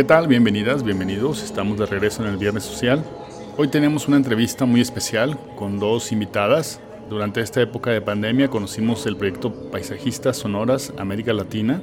¿Qué tal? Bienvenidas, bienvenidos. Estamos de regreso en el Viernes Social. Hoy tenemos una entrevista muy especial con dos invitadas. Durante esta época de pandemia conocimos el proyecto Paisajistas Sonoras América Latina,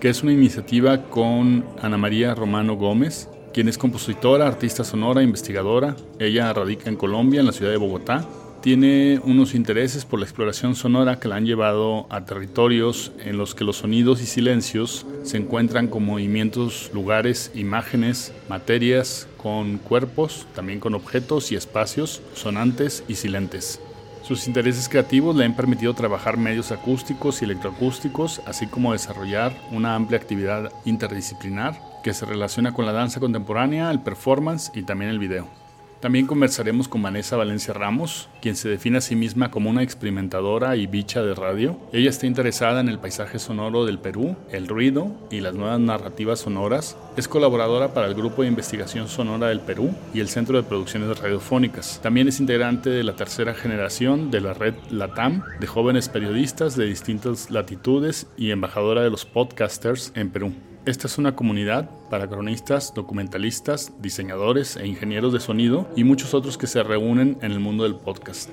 que es una iniciativa con Ana María Romano Gómez, quien es compositora, artista sonora, investigadora. Ella radica en Colombia, en la ciudad de Bogotá, tiene unos intereses por la exploración sonora que la han llevado a territorios en los que los sonidos y silencios se encuentran con movimientos, lugares, imágenes, materias, con cuerpos, también con objetos y espacios sonantes y silentes. Sus intereses creativos le han permitido trabajar medios acústicos y electroacústicos, así como desarrollar una amplia actividad interdisciplinar que se relaciona con la danza contemporánea, el performance y también el video. También conversaremos con Vanessa Valencia Ramos, quien se define a sí misma como una experimentadora y bicha de radio. Ella está interesada en el paisaje sonoro del Perú, el ruido y las nuevas narrativas sonoras. Es colaboradora para el Grupo de Investigación Sonora del Perú y el Centro de Producciones Radiofónicas. También es integrante de la tercera generación de la red LATAM de jóvenes periodistas de distintas latitudes y embajadora de los podcasters en Perú. Esta es una comunidad para cronistas, documentalistas, diseñadores e ingenieros de sonido y muchos otros que se reúnen en el mundo del podcast.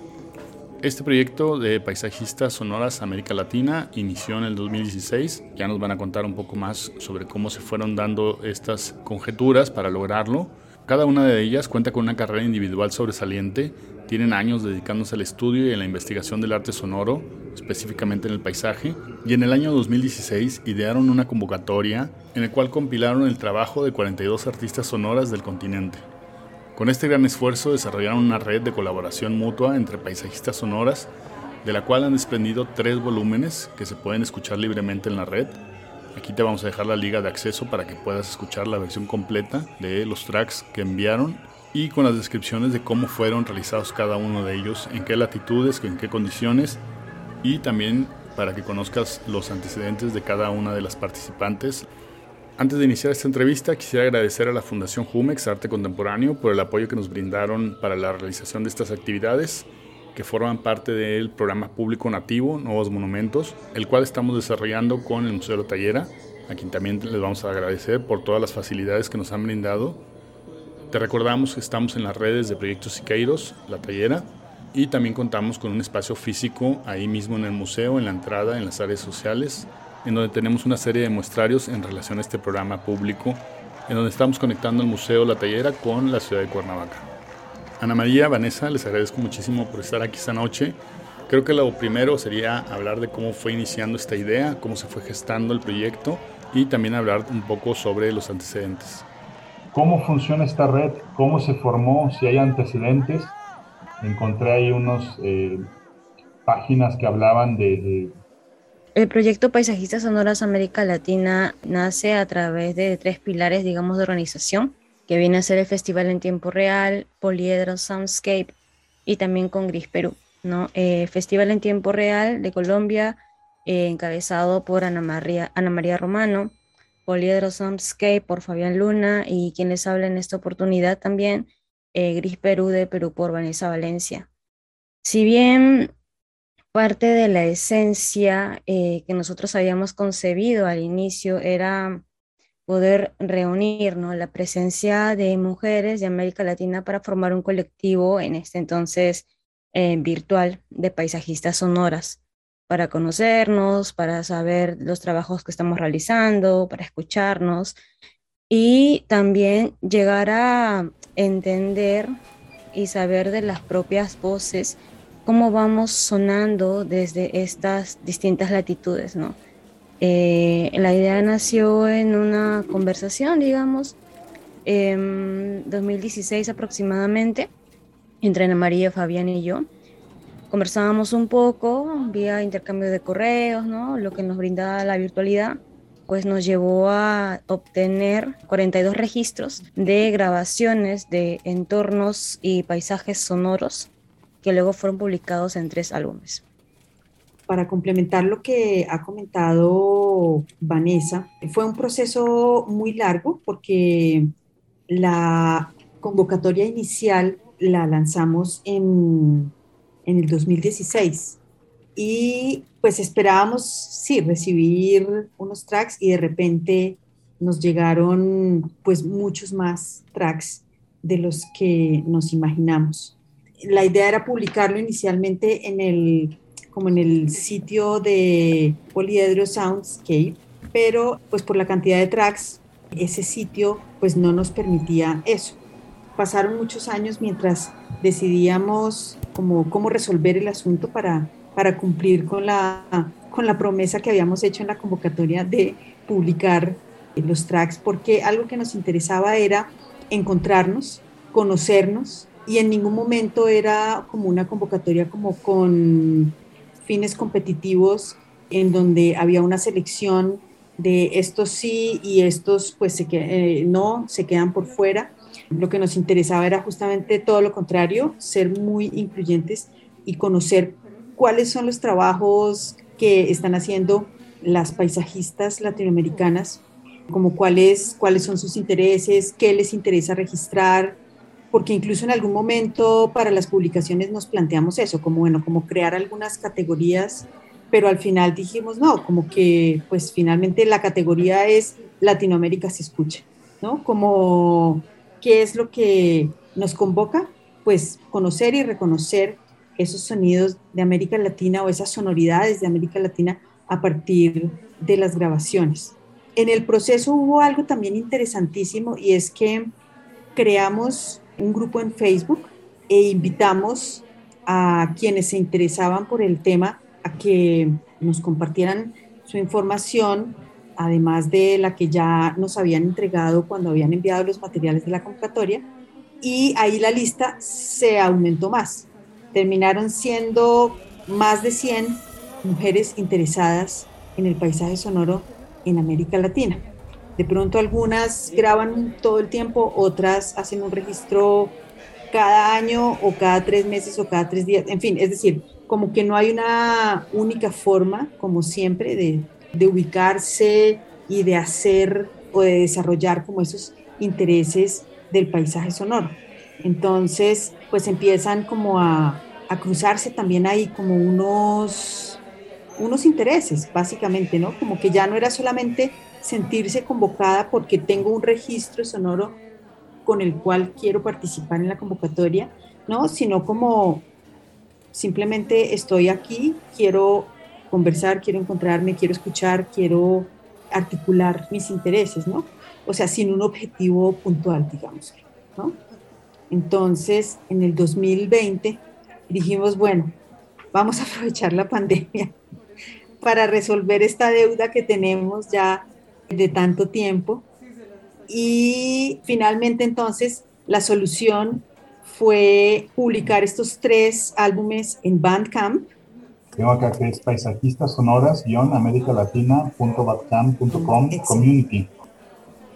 Este proyecto de paisajistas sonoras América Latina inició en el 2016. Ya nos van a contar un poco más sobre cómo se fueron dando estas conjeturas para lograrlo. Cada una de ellas cuenta con una carrera individual sobresaliente tienen años dedicándose al estudio y a la investigación del arte sonoro, específicamente en el paisaje, y en el año 2016 idearon una convocatoria en la cual compilaron el trabajo de 42 artistas sonoras del continente. Con este gran esfuerzo desarrollaron una red de colaboración mutua entre paisajistas sonoras, de la cual han desprendido tres volúmenes que se pueden escuchar libremente en la red. Aquí te vamos a dejar la liga de acceso para que puedas escuchar la versión completa de los tracks que enviaron y con las descripciones de cómo fueron realizados cada uno de ellos, en qué latitudes, en qué condiciones y también para que conozcas los antecedentes de cada una de las participantes. Antes de iniciar esta entrevista, quisiera agradecer a la Fundación Jumex Arte Contemporáneo por el apoyo que nos brindaron para la realización de estas actividades que forman parte del programa público nativo Nuevos Monumentos, el cual estamos desarrollando con el Museo de la Tallera, a quien también les vamos a agradecer por todas las facilidades que nos han brindado te recordamos que estamos en las redes de Proyectos Siqueiros, La Tallera, y también contamos con un espacio físico ahí mismo en el museo, en la entrada, en las áreas sociales, en donde tenemos una serie de muestrarios en relación a este programa público, en donde estamos conectando el Museo La Tallera con la ciudad de Cuernavaca. Ana María, Vanessa, les agradezco muchísimo por estar aquí esta noche. Creo que lo primero sería hablar de cómo fue iniciando esta idea, cómo se fue gestando el proyecto y también hablar un poco sobre los antecedentes cómo funciona esta red, cómo se formó, si hay antecedentes. Encontré ahí unas eh, páginas que hablaban de, El proyecto Paisajistas Sonoras América Latina nace a través de tres pilares, digamos, de organización, que viene a ser el Festival en Tiempo Real, Poliedro Soundscape y también con Gris Perú. ¿no? Eh, Festival en Tiempo Real de Colombia, eh, encabezado por Ana María, Ana María Romano, Poliedro Soundscape por Fabián Luna y quienes hablan en esta oportunidad también, eh, Gris Perú de Perú por Vanessa Valencia. Si bien parte de la esencia eh, que nosotros habíamos concebido al inicio era poder reunir la presencia de mujeres de América Latina para formar un colectivo en este entonces eh, virtual de paisajistas sonoras para conocernos, para saber los trabajos que estamos realizando, para escucharnos y también llegar a entender y saber de las propias voces cómo vamos sonando desde estas distintas latitudes, ¿no? Eh, la idea nació en una conversación, digamos, en 2016 aproximadamente, entre Ana María, Fabián y yo, conversábamos un poco vía intercambio de correos, ¿no? Lo que nos brindaba la virtualidad, pues nos llevó a obtener 42 registros de grabaciones de entornos y paisajes sonoros que luego fueron publicados en tres álbumes. Para complementar lo que ha comentado Vanessa, fue un proceso muy largo porque la convocatoria inicial la lanzamos en en el 2016. Y pues esperábamos, sí, recibir unos tracks y de repente nos llegaron pues muchos más tracks de los que nos imaginamos. La idea era publicarlo inicialmente en el, como en el sitio de Poliedro Soundscape, pero pues por la cantidad de tracks, ese sitio pues no nos permitía eso. Pasaron muchos años mientras decidíamos como, cómo resolver el asunto para, para cumplir con la, con la promesa que habíamos hecho en la convocatoria de publicar los tracks, porque algo que nos interesaba era encontrarnos, conocernos y en ningún momento era como una convocatoria como con fines competitivos en donde había una selección de estos sí y estos pues se eh, no, se quedan por fuera. Lo que nos interesaba era justamente todo lo contrario, ser muy incluyentes y conocer cuáles son los trabajos que están haciendo las paisajistas latinoamericanas, como cuáles, cuáles son sus intereses, qué les interesa registrar, porque incluso en algún momento para las publicaciones nos planteamos eso, como bueno, como crear algunas categorías, pero al final dijimos no, como que pues finalmente la categoría es Latinoamérica se escucha, ¿no? Como qué es lo que nos convoca, pues conocer y reconocer esos sonidos de América Latina o esas sonoridades de América Latina a partir de las grabaciones. En el proceso hubo algo también interesantísimo y es que creamos un grupo en Facebook e invitamos a quienes se interesaban por el tema a que nos compartieran su información, además de la que ya nos habían entregado cuando habían enviado los materiales de la convocatoria, y ahí la lista se aumentó más. Terminaron siendo más de 100 mujeres interesadas en el paisaje sonoro en América Latina. De pronto algunas graban todo el tiempo, otras hacen un registro cada año o cada tres meses o cada tres días, en fin, es decir, como que no hay una única forma, como siempre, de, de ubicarse y de hacer o de desarrollar como esos intereses del paisaje sonoro. Entonces, pues empiezan como a, a cruzarse también ahí como unos, unos intereses, básicamente, ¿no? Como que ya no era solamente sentirse convocada porque tengo un registro sonoro con el cual quiero participar en la convocatoria, ¿no? Sino como simplemente estoy aquí, quiero conversar, quiero encontrarme, quiero escuchar, quiero articular mis intereses, ¿no? O sea, sin un objetivo puntual, digamos, ¿no? Entonces, en el 2020 dijimos, bueno, vamos a aprovechar la pandemia para resolver esta deuda que tenemos ya de tanto tiempo. Y finalmente entonces la solución fue publicar estos tres álbumes en Bandcamp. Tengo acá que es paisajistas sonoras-americalatina.bandcamp.com community.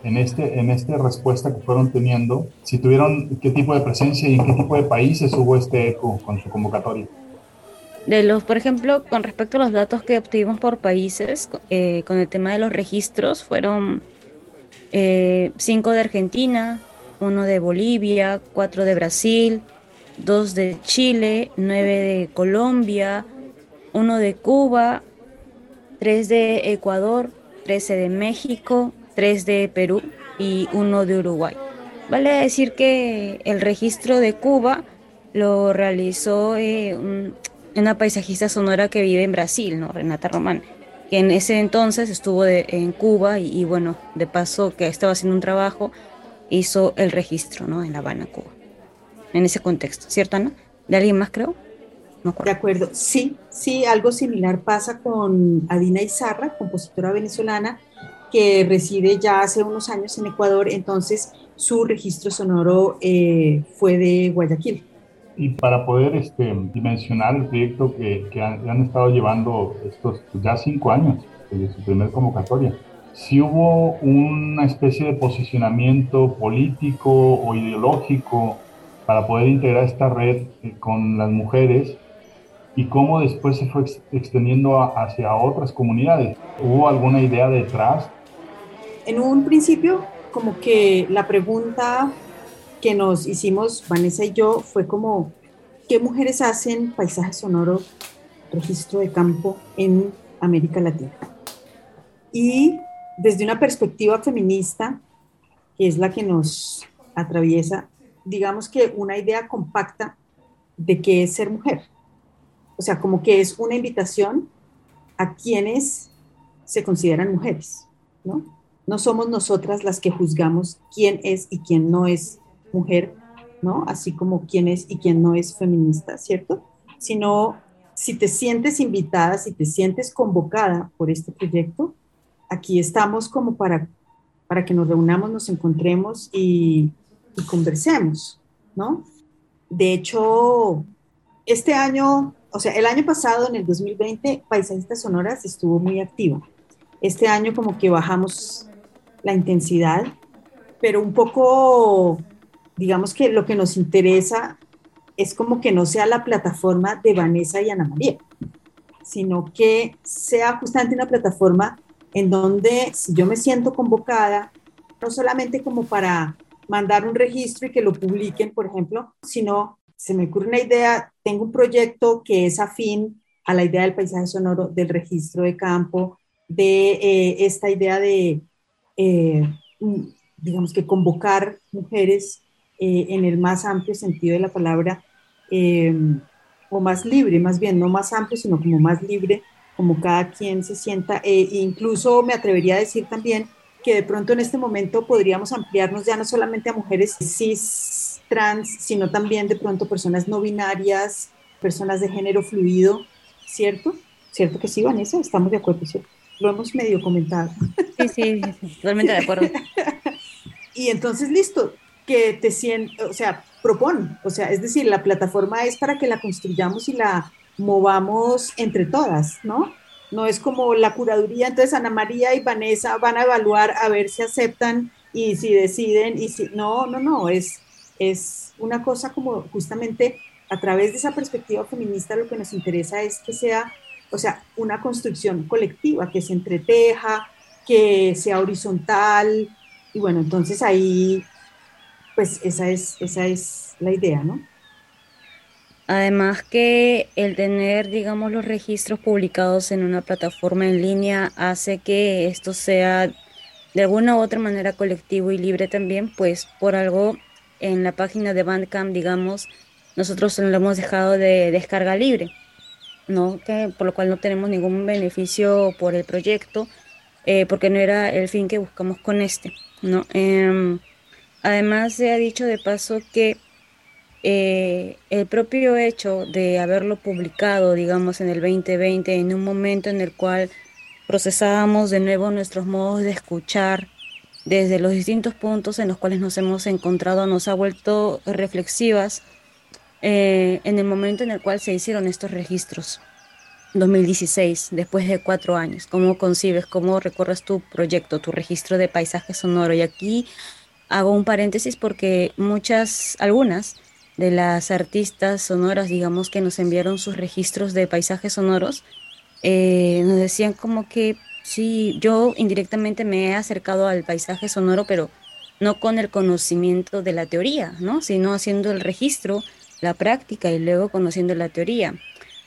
En este, en esta respuesta que fueron teniendo, si tuvieron qué tipo de presencia y en qué tipo de países hubo este eco con su convocatoria. De los, por ejemplo, con respecto a los datos que obtuvimos por países, eh, con el tema de los registros, fueron eh, cinco de Argentina, uno de Bolivia, cuatro de Brasil, dos de Chile, nueve de Colombia, uno de Cuba, tres de Ecuador, trece de México, tres de Perú y uno de Uruguay. Vale decir que el registro de Cuba lo realizó eh, una paisajista sonora que vive en Brasil, ¿no? Renata Román, que en ese entonces estuvo en Cuba y, bueno, de paso que estaba haciendo un trabajo, hizo el registro, ¿no? En La Habana, Cuba. En ese contexto, ¿cierto, Ana? ¿De alguien más, creo? De acuerdo, sí, sí, algo similar pasa con Adina Izarra, compositora venezolana, que reside ya hace unos años en Ecuador, entonces su registro sonoro eh, fue de Guayaquil. Y para poder este, dimensionar el proyecto que, que han, estado llevando estos ya cinco años desde su primer convocatoria, si hubo una especie de posicionamiento político o ideológico para poder integrar esta red eh, con las mujeres y cómo después se fue extendiendo hacia otras comunidades. ¿Hubo alguna idea detrás? En un principio, como que la pregunta que nos hicimos Vanessa y yo fue como, ¿qué mujeres hacen paisaje sonoro, registro de campo en América Latina? Y desde una perspectiva feminista, que es la que nos atraviesa, digamos que una idea compacta de qué es ser mujer. O sea, como que es una invitación a quienes se consideran mujeres, ¿no? No somos nosotras las que juzgamos quién es y quién no es mujer, ¿no? Así como quién es y quién no es feminista, ¿cierto? Sino si te sientes invitada, si te sientes convocada por este proyecto, aquí estamos como para, para que nos reunamos, nos encontremos y, conversemos, ¿no? De hecho, este año o sea, el año pasado, en el 2020, Paisajistas Sonoras estuvo muy activa. Este año como que bajamos la intensidad, pero un poco, digamos que lo que nos interesa es como que no sea la plataforma de Vanessa y Ana María, sino que sea justamente una plataforma en donde si yo me siento convocada, no solamente como para mandar un registro y que lo publiquen, por ejemplo, sino se me ocurre una idea, tengo un proyecto que es afín a la idea del paisaje sonoro, del registro de campo, de eh, esta idea de, eh, digamos que convocar mujeres eh, en el más amplio sentido de la palabra, o más libre, más bien, no más amplio, sino como más libre, como cada quien se sienta. e incluso me atrevería a decir también que de pronto en este momento podríamos ampliarnos ya no solamente a mujeres cis trans, sino también de pronto personas no binarias, personas de género fluido, ¿cierto? ¿Cierto que sí, Vanessa? Estamos de acuerdo, ¿cierto? Lo hemos medio comentado. Sí, sí, totalmente de acuerdo. y entonces, listo, que te sientes, o sea, propon, o sea, es decir, la plataforma es para que la construyamos y la movamos entre todas, ¿no? No es como la curaduría, entonces Ana María y Vanessa van a evaluar a ver si aceptan y si deciden y si no, no, no, es es una cosa como justamente a través de esa perspectiva feminista lo que nos interesa es que sea, o sea, una construcción colectiva, que se entreteja, que sea horizontal, y bueno, entonces ahí, pues esa es, esa es la idea, ¿no? Además que el tener, digamos, los registros publicados en una plataforma en línea hace que esto sea de alguna u otra manera colectivo y libre también, pues por algo en la página de Bandcamp, digamos, nosotros lo hemos dejado de descarga libre, ¿no? Que, por lo cual no tenemos ningún beneficio por el proyecto, eh, porque no era el fin que buscamos con este, ¿no? Em, además, se ha dicho de paso que eh, el propio hecho de haberlo publicado, digamos, en el 2020, en un momento en el cual procesábamos de nuevo nuestros modos de escuchar, desde los distintos puntos en los cuales nos hemos encontrado, nos ha vuelto reflexivas eh, en el momento en el cual se hicieron estos registros. 2016, después de cuatro años, ¿cómo concibes, cómo recorres tu proyecto, tu registro de paisaje sonoro? Y aquí hago un paréntesis porque muchas, algunas de las artistas sonoras, digamos, que nos enviaron sus registros de paisajes sonoros, eh, nos decían como que Sí, yo indirectamente me he acercado al paisaje sonoro, pero no con el conocimiento de la teoría, ¿no? Sino haciendo el registro, la práctica y luego conociendo la teoría.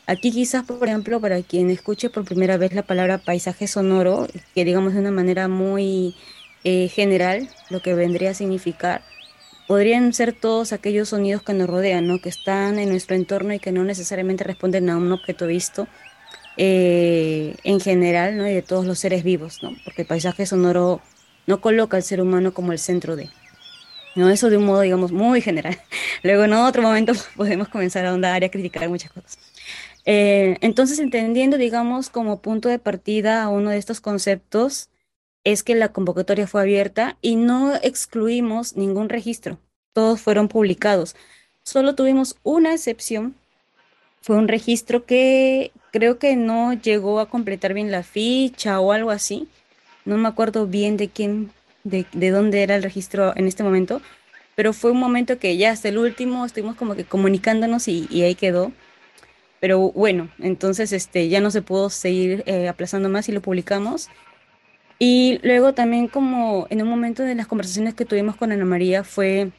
Aquí quizás, por ejemplo, para quien escuche por primera vez la palabra paisaje sonoro, que digamos de una manera muy eh, general, lo que vendría a significar, podrían ser todos aquellos sonidos que nos rodean, ¿no? que están en nuestro entorno y que no necesariamente responden a un objeto visto, eh, en general ¿no? y de todos los seres vivos, ¿no? porque el paisaje sonoro no coloca al ser humano como el centro de. ¿No? Eso de un modo, digamos, muy general. Luego en otro momento podemos comenzar a ahondar y a criticar muchas cosas. Eh, entonces, entendiendo, digamos, como punto de partida a uno de estos conceptos, es que la convocatoria fue abierta y no excluimos ningún registro. Todos fueron publicados. Solo tuvimos una excepción fue un registro que creo que no llegó a completar bien la ficha o algo así. No me acuerdo bien de quién, de, dónde era el registro en este momento, pero fue un momento que ya hasta el último estuvimos como que comunicándonos y, ahí quedó. Pero bueno, entonces este, ya no se pudo seguir eh, aplazando más y lo publicamos. Y luego también como en un momento de las conversaciones que tuvimos con Ana María fue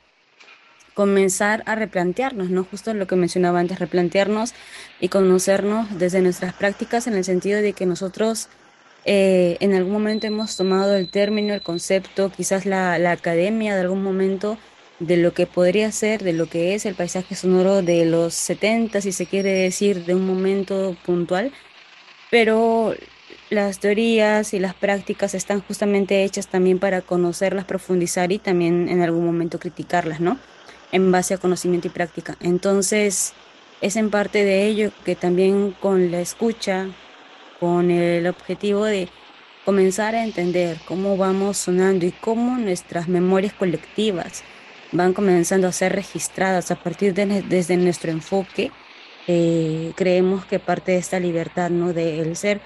comenzar a replantearnos, ¿no? Justo lo que mencionaba antes, replantearnos y conocernos desde nuestras prácticas en el sentido de que nosotros eh, en algún momento hemos tomado el término, el concepto, quizás la, la, academia de algún momento de lo que podría ser, de lo que es el paisaje sonoro de los 70, si se quiere decir, de un momento puntual, pero las teorías y las prácticas están justamente hechas también para conocerlas, profundizar y también en algún momento criticarlas, ¿no? En base a conocimiento y práctica. Entonces, es en parte de ello que también con la escucha, con el objetivo de comenzar a entender cómo vamos sonando y cómo nuestras memorias colectivas van comenzando a ser registradas a partir de desde nuestro enfoque, eh, creemos que parte de esta libertad, ¿no? De el ser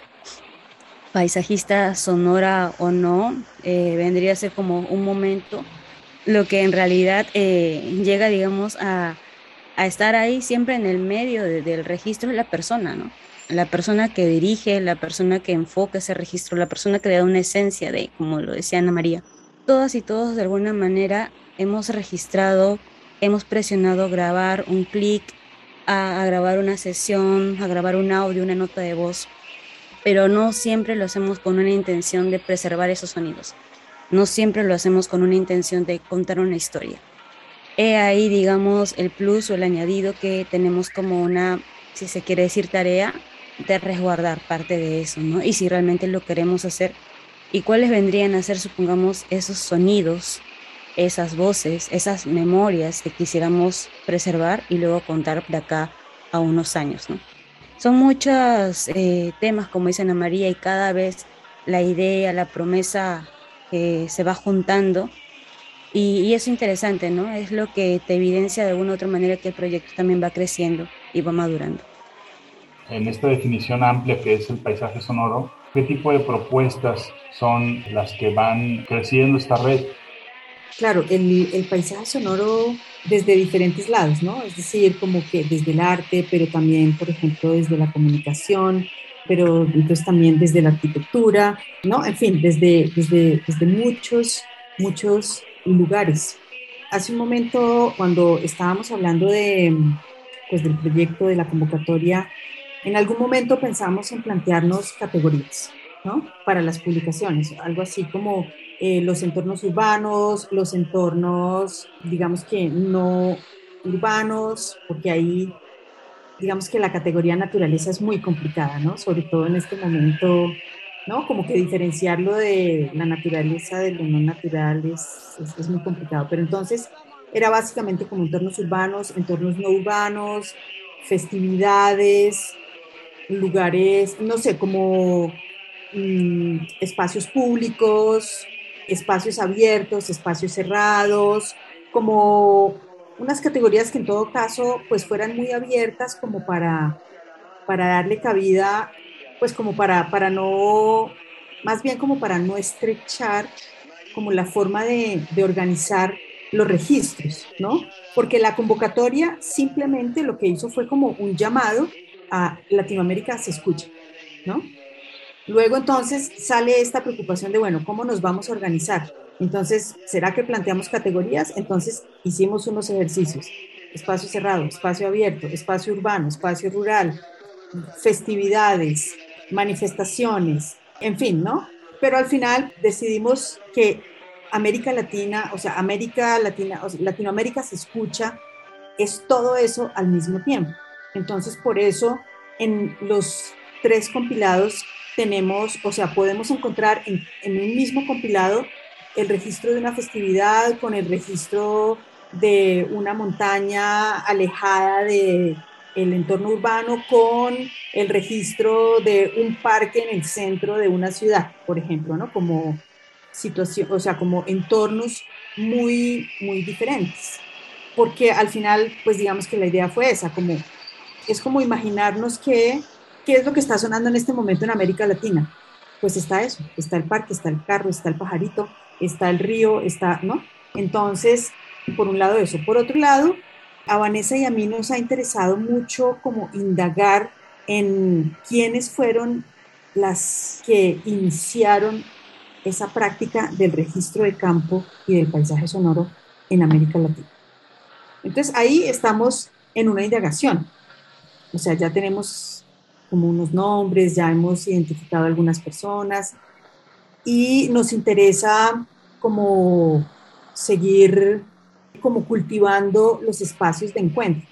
paisajista sonora o no, eh, vendría a ser como un momento, lo que en realidad eh, llega, digamos, a, a, estar ahí siempre en el medio del registro de la persona, ¿no? La persona que dirige, la persona que enfoca ese registro, la persona que le da una esencia de, como lo decía Ana María. Todas y todos de alguna manera hemos registrado, hemos presionado grabar un clic, a, a, grabar una sesión, a grabar un audio, una nota de voz, pero no siempre lo hacemos con una intención de preservar esos sonidos. No siempre lo hacemos con una intención de contar una historia. He ahí, digamos, el plus o el añadido que tenemos como una, si se quiere decir, tarea de resguardar parte de eso, ¿no? Y si realmente lo queremos hacer, ¿y cuáles vendrían a ser, supongamos, esos sonidos, esas voces, esas memorias que quisiéramos preservar y luego contar de acá a unos años, ¿no? Son muchos eh, temas, como dice Ana María, y cada vez la idea, la promesa eh, se va juntando. Y, es interesante, ¿no? Es lo que te evidencia de alguna u otra manera que el proyecto también va creciendo y va madurando en esta definición amplia que es el paisaje sonoro, ¿qué tipo de propuestas son las que van creciendo esta red? Claro, el, el, paisaje sonoro desde diferentes lados, ¿no? Es decir, como que desde el arte, pero también, por ejemplo, desde la comunicación, pero entonces también desde la arquitectura, ¿no? En fin, desde, desde, desde muchos, muchos lugares. Hace un momento, cuando estábamos hablando de, pues, del proyecto de la convocatoria en algún momento pensamos en plantearnos categorías, ¿no? Para las publicaciones, algo así como eh, los entornos urbanos, los entornos, digamos que no urbanos, porque ahí, digamos que la categoría naturaleza es muy complicada, ¿no? Sobre todo en este momento, ¿no? Como que diferenciarlo de la naturaleza de lo no natural es, es, es muy complicado. Pero entonces era básicamente como entornos urbanos, entornos no urbanos, festividades, lugares, no sé, como mm, espacios públicos, espacios abiertos, espacios cerrados, como unas categorías que en todo caso pues fueran muy abiertas como para, para darle cabida, pues como para, para no, más bien como para no estrechar como la forma de, de organizar los registros, ¿no? Porque la convocatoria simplemente lo que hizo fue como un llamado a Latinoamérica se escucha, ¿no? Luego entonces sale esta preocupación de, bueno, ¿cómo nos vamos a organizar? Entonces, ¿será que planteamos categorías? Entonces hicimos unos ejercicios. Espacio cerrado, espacio abierto, espacio urbano, espacio rural, festividades, manifestaciones, en fin, ¿no? Pero al final decidimos que América Latina, o sea, América Latina, Latinoamérica se escucha, es todo eso al mismo tiempo. Entonces, por eso en los tres compilados tenemos, o sea, podemos encontrar en, un mismo compilado el registro de una festividad con el registro de una montaña alejada de el entorno urbano con el registro de un parque en el centro de una ciudad, por ejemplo, ¿no? Como situación, o sea, como entornos muy, muy diferentes. Porque al final, pues digamos que la idea fue esa, como es como imaginarnos que, qué es lo que está sonando en este momento en América Latina. Pues está eso, está el parque, está el carro, está el pajarito, está el río, está, ¿no? Entonces, por un lado eso. Por otro lado, a Vanessa y a mí nos ha interesado mucho como indagar en quiénes fueron las que iniciaron esa práctica del registro de campo y del paisaje sonoro en América Latina. Entonces ahí estamos en una indagación. O sea, ya tenemos como unos nombres, ya hemos identificado algunas personas y nos interesa como seguir como cultivando los espacios de encuentro.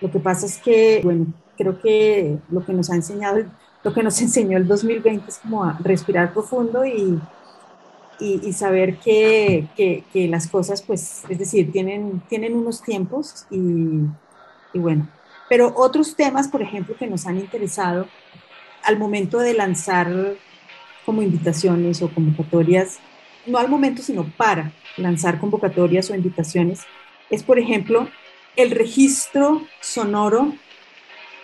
Lo que pasa es que, bueno, creo que lo que nos ha enseñado, lo que nos enseñó el 2020 es como a respirar profundo y, y, saber que, que, que, las cosas, pues, es decir, tienen, tienen unos tiempos y, y bueno. Pero otros temas, por ejemplo, que nos han interesado al momento de lanzar como invitaciones o convocatorias, no al momento, sino para lanzar convocatorias o invitaciones, es, por ejemplo, el registro sonoro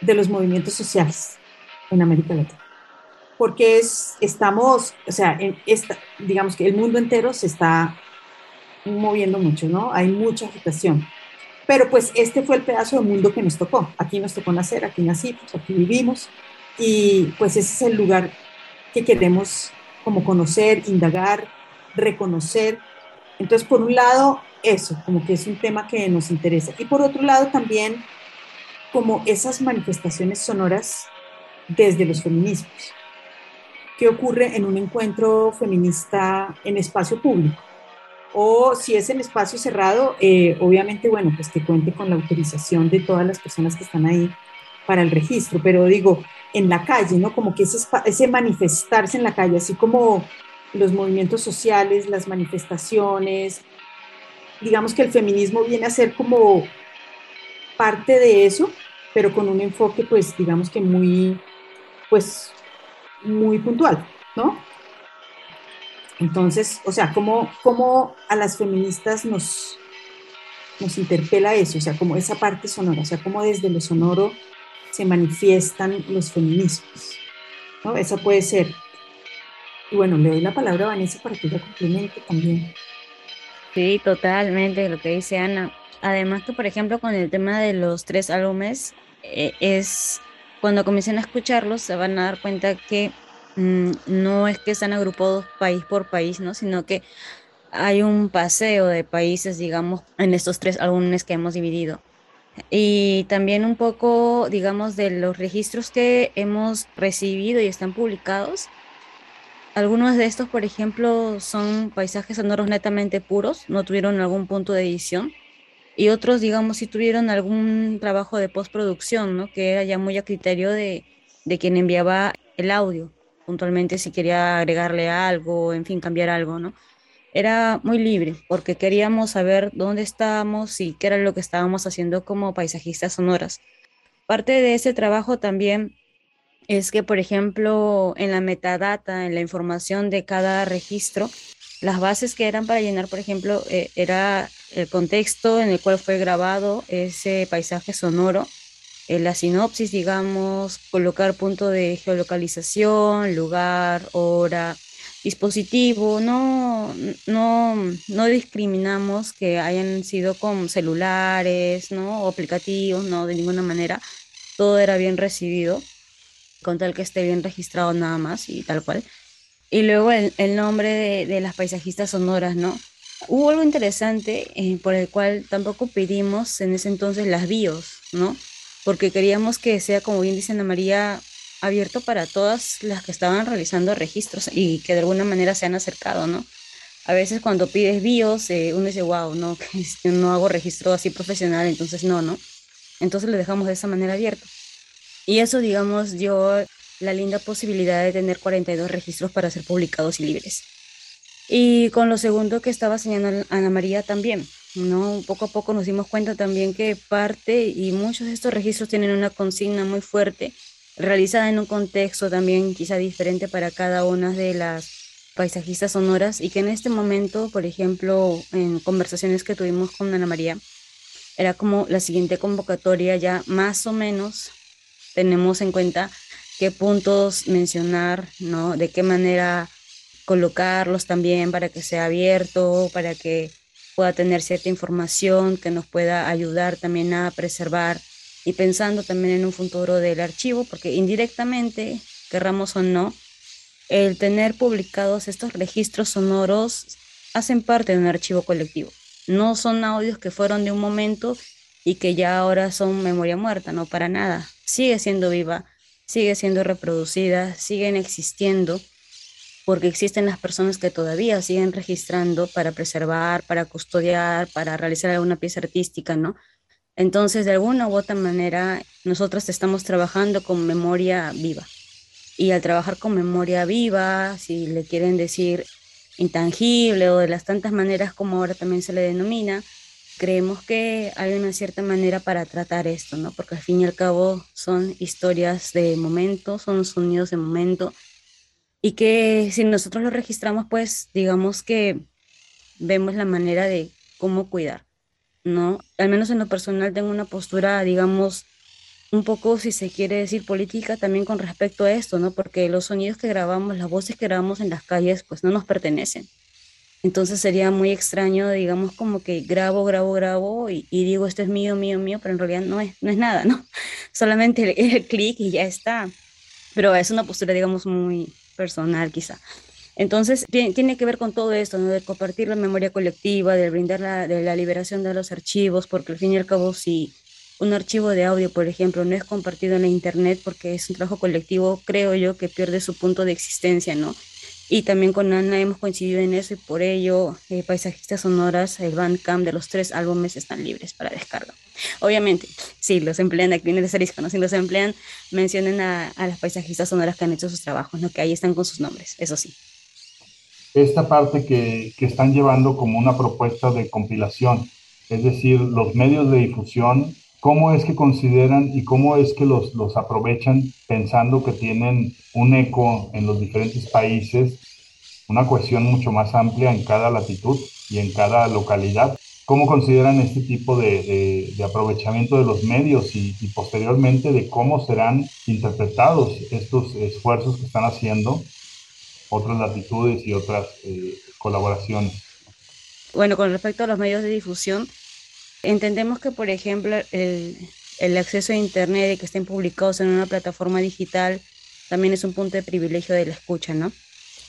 de los movimientos sociales en América Latina. Porque es, estamos, o sea, en esta, digamos que el mundo entero se está moviendo mucho, ¿no? Hay mucha agitación. Pero pues este fue el pedazo de mundo que nos tocó. Aquí nos tocó nacer, aquí nacimos, aquí vivimos. Y pues ese es el lugar que queremos como conocer, indagar, reconocer. Entonces, por un lado, eso, como que es un tema que nos interesa. Y por otro lado, también como esas manifestaciones sonoras desde los feminismos. ¿Qué ocurre en un encuentro feminista en espacio público? O si es en espacio cerrado, eh, obviamente, bueno, pues que cuente con la autorización de todas las personas que están ahí para el registro, pero digo, en la calle, ¿no? Como que ese, ese manifestarse en la calle, así como los movimientos sociales, las manifestaciones, digamos que el feminismo viene a ser como parte de eso, pero con un enfoque, pues, digamos que muy, pues, muy puntual, ¿no? Entonces, o sea, ¿cómo, cómo a las feministas nos, nos interpela eso? O sea, como esa parte sonora, o sea, cómo desde lo sonoro se manifiestan los feminismos, ¿no? Esa puede ser. Y bueno, le doy la palabra a Vanessa para que ella complemente también. Sí, totalmente lo que dice Ana. Además que, por ejemplo, con el tema de los tres álbumes, eh, es cuando comiencen a escucharlos se van a dar cuenta que no es que están agrupados país por país, ¿no? Sino que hay un paseo de países, digamos, en estos tres álbumes que hemos dividido. Y también un poco, digamos, de los registros que hemos recibido y están publicados, algunos de estos, por ejemplo, son paisajes sonoros netamente puros, no tuvieron algún punto de edición. Y otros, digamos, sí tuvieron algún trabajo de postproducción, ¿no? Que era ya muy a criterio de, de quien enviaba el audio, puntualmente si quería agregarle algo, en fin, cambiar algo, ¿no? Era muy libre porque queríamos saber dónde estábamos y qué era lo que estábamos haciendo como paisajistas sonoras. Parte de ese trabajo también es que, por ejemplo, en la metadata, en la información de cada registro, las bases que eran para llenar, por ejemplo, eh, era el contexto en el cual fue grabado ese paisaje sonoro, la sinopsis, digamos, colocar punto de geolocalización, lugar, hora, dispositivo, no, no, no discriminamos que hayan sido con celulares, ¿no? Aplicativos, no, de ninguna manera, todo era bien recibido con tal que esté bien registrado nada más y tal cual. Y luego el, el nombre de, de, las paisajistas sonoras, ¿no? Hubo algo interesante eh, por el cual tampoco pedimos en ese entonces las bios, ¿no? Porque queríamos que sea, como bien dice Ana María, abierto para todas las que estaban realizando registros y que de alguna manera se han acercado, ¿no? A veces cuando pides bios, eh, uno dice, wow, no, no hago registro así profesional, entonces no, ¿no? Entonces lo dejamos de esa manera abierto. Y eso, digamos, dio la linda posibilidad de tener 42 registros para ser publicados y libres. Y con lo segundo que estaba señalando Ana María también, ¿no? Poco a poco nos dimos cuenta también que parte y muchos de estos registros tienen una consigna muy fuerte, realizada en un contexto también quizá diferente para cada una de las paisajistas sonoras y que en este momento, por ejemplo, en conversaciones que tuvimos con Ana María, era como la siguiente convocatoria ya más o menos tenemos en cuenta qué puntos mencionar, ¿no? De qué manera colocarlos también para que sea abierto, para que pueda tener cierta información que nos pueda ayudar también a preservar y pensando también en un futuro del archivo, porque indirectamente, querramos o no, el tener publicados estos registros sonoros hacen parte de un archivo colectivo. No son audios que fueron de un momento y que ya ahora son memoria muerta, no para nada sigue siendo viva, sigue siendo reproducida, siguen existiendo, porque existen las personas que todavía siguen registrando para preservar, para custodiar, para realizar alguna pieza artística, ¿no? Entonces, de alguna u otra manera, nosotros estamos trabajando con memoria viva. Y al trabajar con memoria viva, si le quieren decir intangible o de las tantas maneras como ahora también se le denomina, creemos que hay una cierta manera para tratar esto, ¿no? Porque al fin y al cabo son historias de momento, son sonidos de momento, y que si nosotros lo registramos, pues digamos que vemos la manera de cómo cuidar, ¿no? Al menos en lo personal tengo una postura, digamos, un poco, si se quiere decir, política también con respecto a esto, ¿no? Porque los sonidos que grabamos, las voces que grabamos en las calles, pues no nos pertenecen. Entonces sería muy extraño, digamos, como que grabo, grabo, grabo y, digo esto es mío, mío, mío, pero en realidad no es, no es nada, ¿no? Solamente el, clic y ya está. Pero es una postura, digamos, muy personal quizá. Entonces, tiene, que ver con todo esto, ¿no? De compartir la memoria colectiva, de brindar la, de la liberación de los archivos, porque al fin y al cabo, si un archivo de audio, por ejemplo, no es compartido en la Internet porque es un trabajo colectivo, creo yo que pierde su punto de existencia, ¿no? Y también con Ana hemos coincidido en eso y por ello eh, Paisajistas Sonoras, el Bandcamp de los tres álbumes están libres para descarga. Obviamente, sí, los emplean aquí en el ¿no? Si los emplean, mencionen a, las paisajistas sonoras que han hecho sus trabajos, ¿no? Que ahí están con sus nombres, eso sí. Esta parte que, que están llevando como una propuesta de compilación, es decir, los medios de difusión ¿Cómo es que consideran y cómo es que los, los aprovechan pensando que tienen un eco en los diferentes países, una cuestión mucho más amplia en cada latitud y en cada localidad? ¿Cómo consideran este tipo de, de, aprovechamiento de los medios y, posteriormente de cómo serán interpretados estos esfuerzos que están haciendo otras latitudes y otras eh, colaboraciones? Bueno, con respecto a los medios de difusión, Entendemos que, por ejemplo, el, acceso a Internet y que estén publicados en una plataforma digital también es un punto de privilegio de la escucha, ¿no?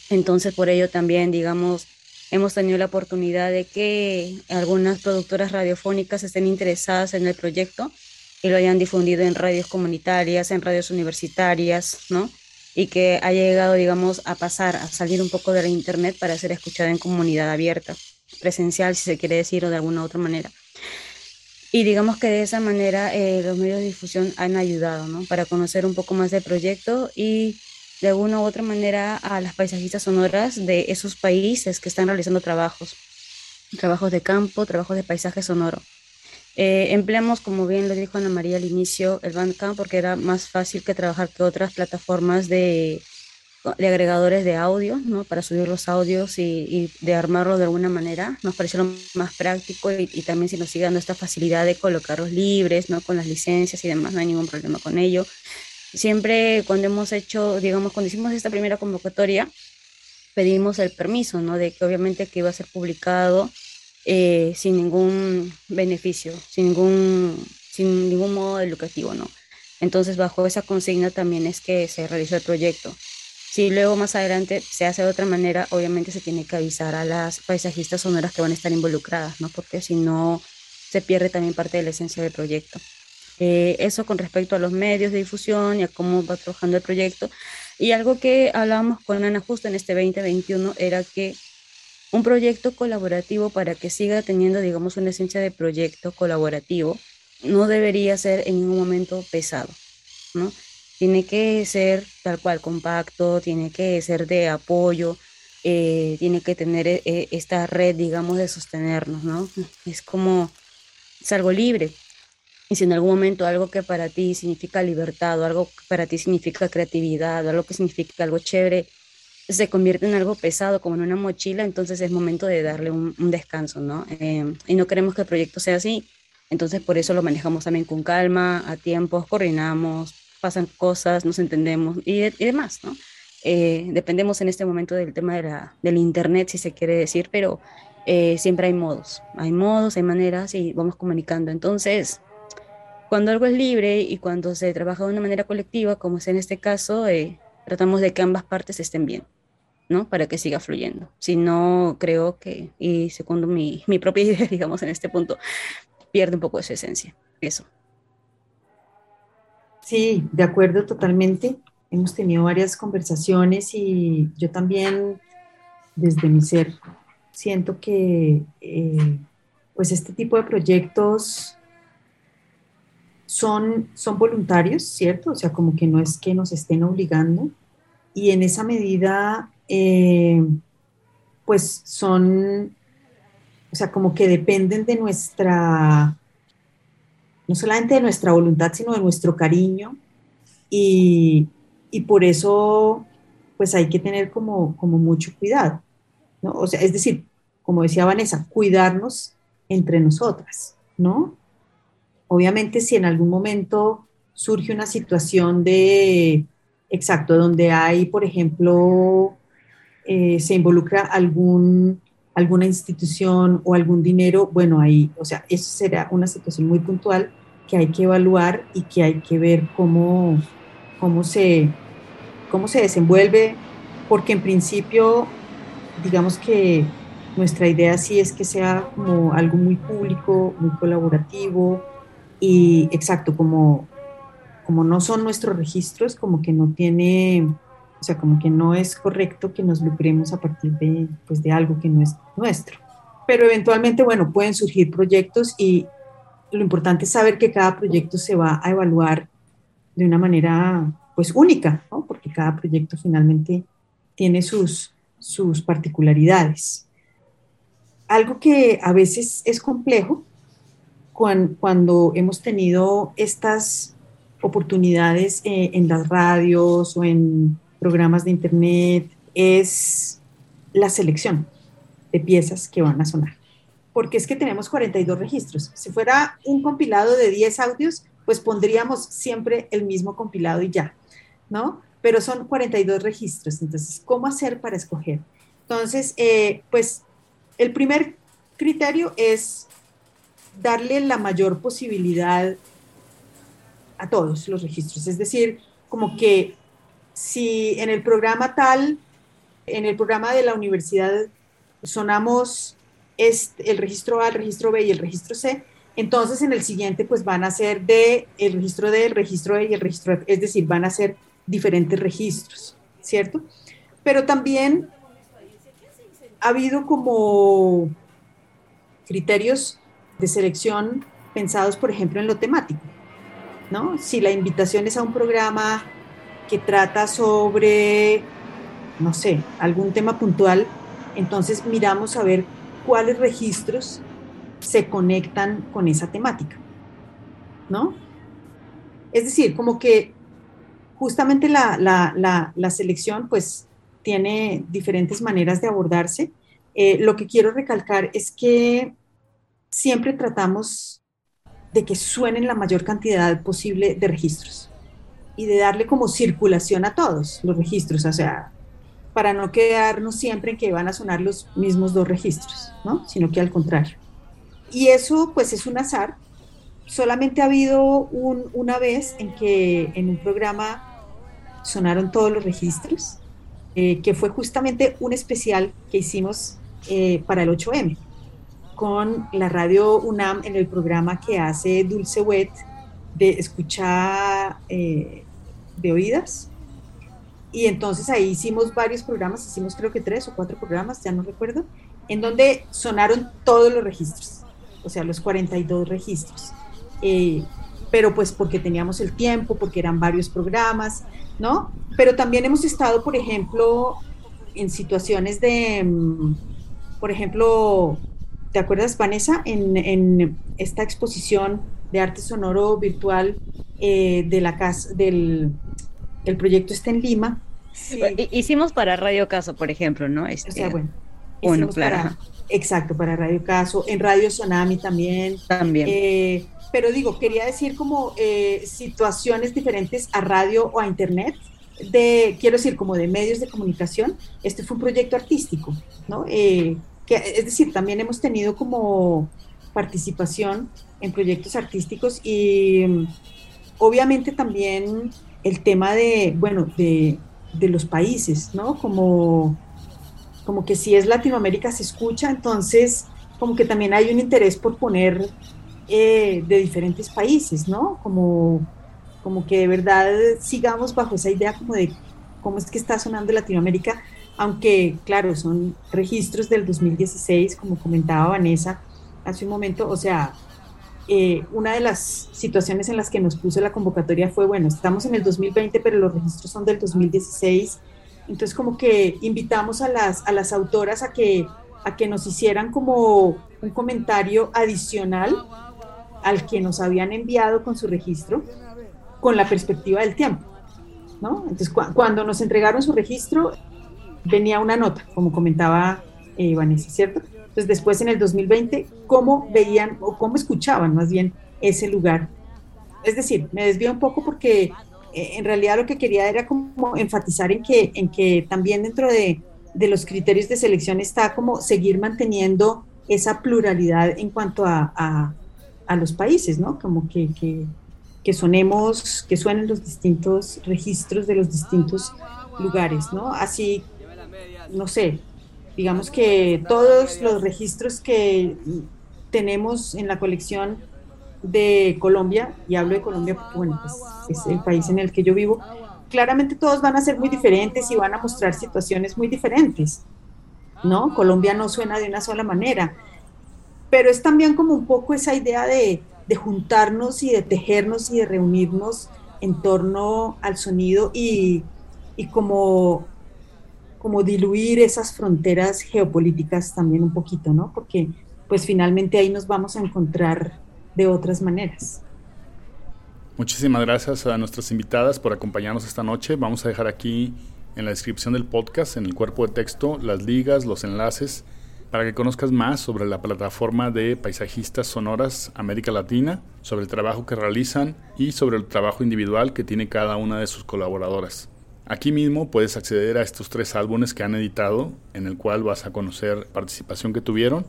Entonces, por ello también, digamos, hemos tenido la oportunidad de que algunas productoras radiofónicas estén interesadas en el proyecto y lo hayan difundido en radios comunitarias, en radios universitarias, ¿no? Y que ha llegado, digamos, a pasar, a salir un poco de la Internet para ser escuchada en comunidad abierta, presencial, si se quiere decir, o de alguna otra manera. Y digamos que de esa manera eh, los medios de difusión han ayudado, ¿no? Para conocer un poco más del proyecto y de alguna u otra manera a las paisajistas sonoras de esos países que están realizando trabajos, trabajos de campo, trabajos de paisaje sonoro. Eh, empleamos, como bien lo dijo Ana María al inicio, el Bandcamp porque era más fácil que trabajar que otras plataformas de, de agregadores de audio, ¿no? Para subir los audios y, de armarlo de alguna manera. Nos pareció más práctico y, también si nos sigue dando esta facilidad de colocarlos libres, ¿no? Con las licencias y demás, no hay ningún problema con ello. Siempre cuando hemos hecho, digamos, cuando hicimos esta primera convocatoria, pedimos el permiso, ¿no? De que obviamente que iba a ser publicado eh, sin ningún beneficio, sin ningún, sin ningún modo educativo, ¿no? Entonces, bajo esa consigna también es que se realizó el proyecto. Si luego más adelante se hace de otra manera, obviamente se tiene que avisar a las paisajistas sonoras que van a estar involucradas, ¿no? Porque si no, se pierde también parte de la esencia del proyecto. Eh, eso con respecto a los medios de difusión y a cómo va trabajando el proyecto. Y algo que hablábamos con Ana justo en este 2021 era que un proyecto colaborativo para que siga teniendo, digamos, una esencia de proyecto colaborativo, no debería ser en ningún momento pesado, ¿no? Tiene que ser tal cual compacto, tiene que ser de apoyo, eh, tiene que tener eh, eh, esta red, digamos, de sostenernos, ¿no? Es como, es algo libre. Y si en algún momento algo que para ti significa libertad, o algo que para ti significa creatividad, o algo que significa algo chévere, se convierte en algo pesado, como en una mochila, entonces es momento de darle un, descanso, ¿no? y no queremos que el proyecto sea así, entonces por eso lo manejamos también con calma, a tiempos, coordinamos, pasan cosas, nos entendemos y, demás, ¿no? Eh, dependemos en este momento del tema de la, del Internet, si se quiere decir, pero eh, siempre hay modos, hay modos, hay maneras y vamos comunicando. Entonces, cuando algo es libre y cuando se trabaja de una manera colectiva, como es en este caso, eh, tratamos de que ambas partes estén bien, ¿no? Para que siga fluyendo. Si no, creo que, y segundo mi, mi propia idea, digamos, en este punto, pierde un poco de su esencia. Eso. Sí, de acuerdo totalmente. Hemos tenido varias conversaciones y yo también, desde mi ser, siento que eh, pues este tipo de proyectos son, son voluntarios, ¿cierto? O sea, como que no es que nos estén obligando. Y en esa medida, eh, pues son, o sea, como que dependen de nuestra, no solamente de nuestra voluntad, sino de nuestro cariño. Y, y por eso, pues hay que tener como, como mucho cuidado, ¿no? O sea, es decir, como decía Vanessa, cuidarnos entre nosotras, ¿no? Obviamente, si en algún momento surge una situación de, exacto, donde hay, por ejemplo, eh, se involucra algún, alguna institución o algún dinero, bueno, ahí, o sea, eso será una situación muy puntual que hay que evaluar y que hay que ver cómo, cómo, se, cómo se desenvuelve, porque en principio, digamos que nuestra idea sí es que sea como algo muy público, muy colaborativo, y exacto, como, como no son nuestros registros, como que no tiene, o sea, como que no es correcto que nos lucremos a partir de, pues, de algo que no es nuestro. Pero eventualmente, bueno, pueden surgir proyectos y lo importante es saber que cada proyecto se va a evaluar de una manera, pues, única. Porque cada proyecto finalmente tiene sus, sus particularidades. Algo que a veces es complejo cuando, hemos tenido estas oportunidades eh, en las radios o en programas de internet es la selección de piezas que van a sonar. Porque es que tenemos 42 registros. Si fuera un compilado de 10 audios, pues pondríamos siempre el mismo compilado y ya, ¿no? Pero son 42 registros. Entonces, ¿cómo hacer para escoger? Entonces, eh, pues el primer criterio es darle la mayor posibilidad a todos los registros. Es decir, como que si en el programa tal, en el programa de la universidad sonamos el registro A, el registro B y el registro C, entonces en el siguiente pues van a ser de el registro D, el registro E y el registro F, es decir, van a ser diferentes registros, ¿cierto? Pero también ha habido como criterios de selección pensados, por ejemplo, en lo temático. ¿no? Si la invitación es a un programa que trata sobre, no sé, algún tema puntual, entonces miramos a ver cuáles registros se conectan con esa temática. ¿No? Es decir, como que justamente la, la, selección pues tiene diferentes maneras de abordarse. Eh, lo que quiero recalcar es que siempre tratamos de que suenen la mayor cantidad posible de registros y de darle como circulación a todos los registros, o sea, para no quedarnos siempre en que van a sonar los mismos dos registros, ¿no? Sino que al contrario. Y eso pues es un azar. Solamente ha habido una vez en que en un programa sonaron todos los registros, eh, que fue justamente un especial que hicimos eh, para el 8M con la radio UNAM en el programa que hace Dulce Wet de escuchar eh, de oídas. Y entonces ahí hicimos varios programas, hicimos creo que tres o cuatro programas, ya no recuerdo, en donde sonaron todos los registros, o sea, los 42 registros. Eh, pero pues porque teníamos el tiempo, porque eran varios programas, ¿no? Pero también hemos estado, por ejemplo, en situaciones de, mm, por ejemplo, ¿Te acuerdas, Vanessa, en, esta exposición de arte sonoro virtual eh, de la casa, del el proyecto está en Lima? Hicimos para Radio Caso, por ejemplo, ¿no? Este, o sea, bueno. Bueno, claro. exacto, para Radio Caso, en Radio Sonami también. También. Eh, pero digo, quería decir como eh, situaciones diferentes a radio o a internet, de, quiero decir, como de medios de comunicación. Este fue un proyecto artístico, ¿no? es decir, también hemos tenido como participación en proyectos artísticos y mm, obviamente también el tema de, bueno, de, los países, ¿no? Como, como que si es Latinoamérica se escucha, entonces como que también hay un interés por poner eh, de diferentes países, ¿no? Como como que de verdad sigamos bajo esa idea como de cómo es que está sonando Latinoamérica, aunque claro, son registros del 2016, como comentaba Vanessa hace un momento, o sea, eh, una de las situaciones en las que nos puso la convocatoria fue, bueno, estamos en el 2020, pero los registros son del 2016, entonces como que invitamos a las, a las autoras a que, a que nos hicieran como un comentario adicional al que nos habían enviado con su registro, con la perspectiva del tiempo. ¿no? Entonces, cuando nos entregaron su registro, venía una nota, como comentaba eh, Vanessa, ¿cierto? Entonces, después en el 2020, ¿cómo veían o cómo escuchaban más bien ese lugar? Es decir, me desvío un poco porque eh, en realidad lo que quería era como enfatizar en que, en que también dentro de, de los criterios de selección está como seguir manteniendo esa pluralidad en cuanto a, a, a los países, ¿no? Como que, que, que sonemos, que suenen los distintos registros de los distintos lugares, ¿no? Así, no sé, digamos que todos los registros que tenemos en la colección de Colombia, y hablo de Colombia bueno, pues, es el país en el que yo vivo, claramente todos van a ser muy diferentes y van a mostrar situaciones muy diferentes, ¿no? Colombia no suena de una sola manera, pero es también como un poco esa idea de, de juntarnos y de tejernos y de reunirnos en torno al sonido y, y como, como diluir esas fronteras geopolíticas también un poquito, ¿no? Porque pues finalmente ahí nos vamos a encontrar de otras maneras. Muchísimas gracias a nuestras invitadas por acompañarnos esta noche. Vamos a dejar aquí en la descripción del podcast, en el cuerpo de texto, las ligas, los enlaces para que conozcas más sobre la plataforma de paisajistas sonoras América Latina, sobre el trabajo que realizan y sobre el trabajo individual que tiene cada una de sus colaboradoras. Aquí mismo puedes acceder a estos tres álbumes que han editado, en el cual vas a conocer participación que tuvieron.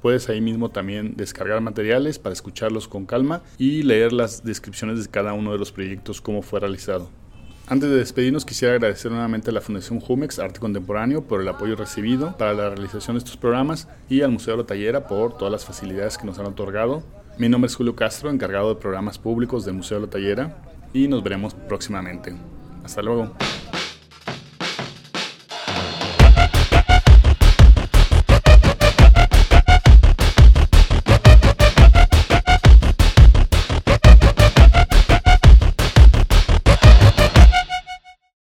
Puedes ahí mismo también descargar materiales para escucharlos con calma y leer las descripciones de cada uno de los proyectos, cómo fue realizado. Antes de despedirnos, quisiera agradecer nuevamente a la Fundación Jumex Arte Contemporáneo por el apoyo recibido para la realización de estos programas y al Museo de la Tallera por todas las facilidades que nos han otorgado. Mi nombre es Julio Castro, encargado de programas públicos del Museo de la Tallera, y nos veremos próximamente. Hasta luego.